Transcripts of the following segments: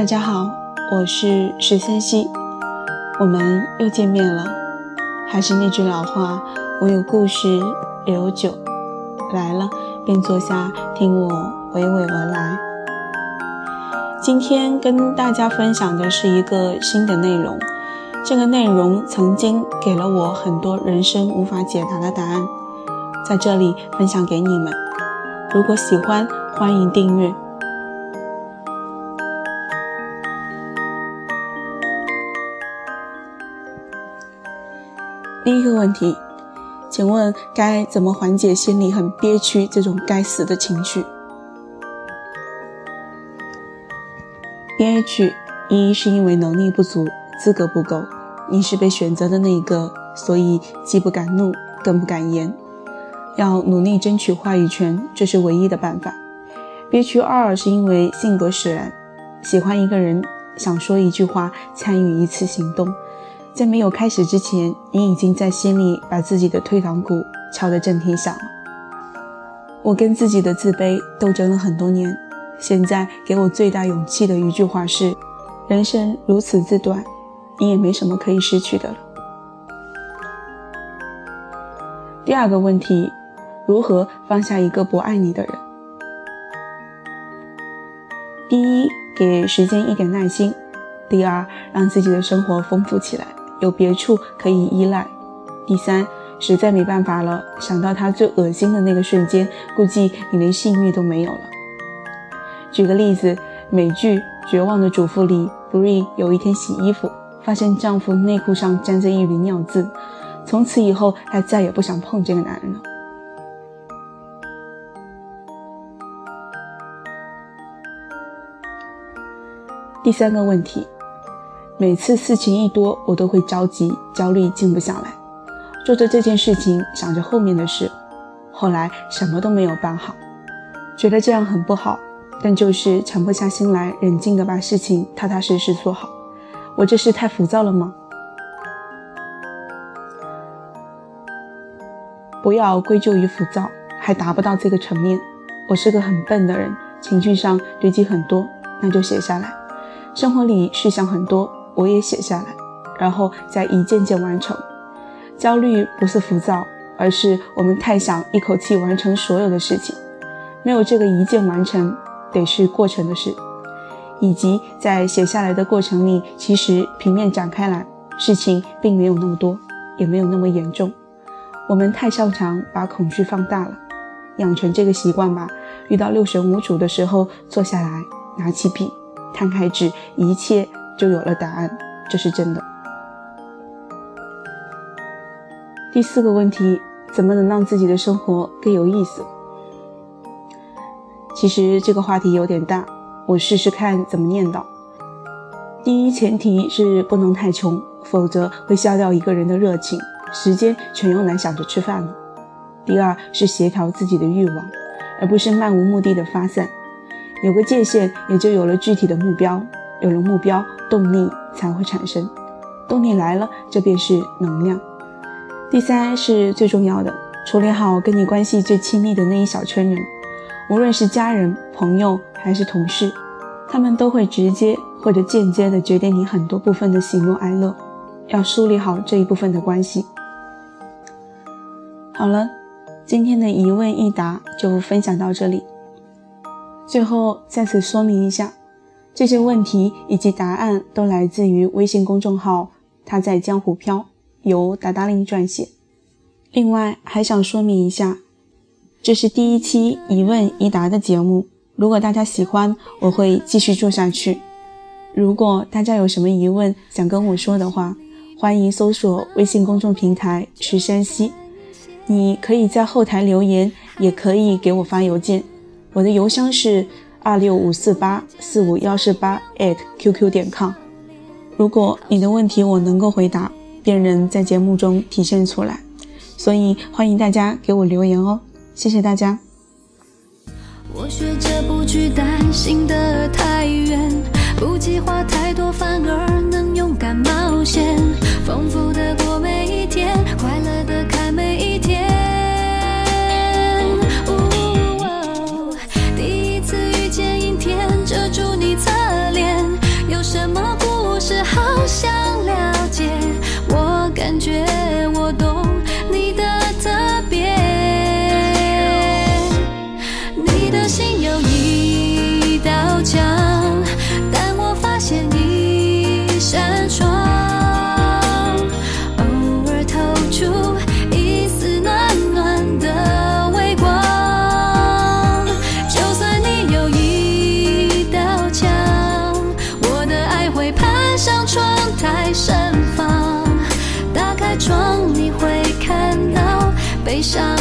大家好，我是十三溪，我们又见面了。还是那句老话，我有故事，也有酒。来了便坐下，听我娓娓而来。今天跟大家分享的是一个新的内容，这个内容曾经给了我很多人生无法解答的答案，在这里分享给你们。如果喜欢，欢迎订阅。第一个问题，请问该怎么缓解心里很憋屈这种该死的情绪？憋屈，一是因为能力不足，资格不够，你是被选择的那一个，所以既不敢怒，更不敢言，要努力争取话语权，这是唯一的办法。憋屈二是因为性格使然，喜欢一个人，想说一句话，参与一次行动。在没有开始之前，你已经在心里把自己的退堂鼓敲得震天响了。我跟自己的自卑斗争了很多年，现在给我最大勇气的一句话是：人生如此之短，你也没什么可以失去的了。第二个问题，如何放下一个不爱你的人？第一，给时间一点耐心；第二，让自己的生活丰富起来。有别处可以依赖。第三，实在没办法了，想到他最恶心的那个瞬间，估计你连性欲都没有了。举个例子，美剧《绝望的主妇》里，Bree 有一天洗衣服，发现丈夫内裤上沾着一缕尿渍，从此以后，她再也不想碰这个男人了。第三个问题。每次事情一多，我都会着急、焦虑，静不下来，做着这件事情，想着后面的事，后来什么都没有办好，觉得这样很不好，但就是沉不下心来，冷静的把事情踏踏实实做好。我这是太浮躁了吗？不要归咎于浮躁，还达不到这个层面。我是个很笨的人，情绪上堆积很多，那就写下来。生活里事项很多。我也写下来，然后再一件件完成。焦虑不是浮躁，而是我们太想一口气完成所有的事情，没有这个一键完成，得是过程的事。以及在写下来的过程里，其实平面展开来，事情并没有那么多，也没有那么严重。我们太擅长把恐惧放大了，养成这个习惯吧。遇到六神无主的时候，坐下来，拿起笔，摊开纸，一切。就有了答案，这是真的。第四个问题，怎么能让自己的生活更有意思？其实这个话题有点大，我试试看怎么念叨。第一前提是不能太穷，否则会消掉一个人的热情，时间全用来想着吃饭了。第二是协调自己的欲望，而不是漫无目的的发散，有个界限，也就有了具体的目标。有了目标，动力才会产生。动力来了，这便是能量。第三是最重要的，处理好跟你关系最亲密的那一小圈人，无论是家人、朋友还是同事，他们都会直接或者间接的决定你很多部分的喜怒哀乐。要梳理好这一部分的关系。好了，今天的一问一答就分享到这里。最后再次说明一下。这些问题以及答案都来自于微信公众号“他在江湖飘”，由达达令撰写。另外还想说明一下，这是第一期一问一答的节目。如果大家喜欢，我会继续做下去。如果大家有什么疑问想跟我说的话，欢迎搜索微信公众平台“石山西”。你可以在后台留言，也可以给我发邮件。我的邮箱是。二六五四八四五幺四八 at qq 点 com，如果你的问题我能够回答，便能在节目中体现出来，所以欢迎大家给我留言哦，谢谢大家。我学着不去担心的太远，不计划太多，反而能勇敢冒险，丰富的过每一天，快乐伤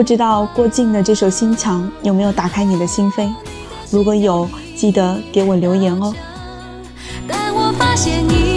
不知道郭靖的这首心墙有没有打开你的心扉？如果有记得给我留言哦。我发现你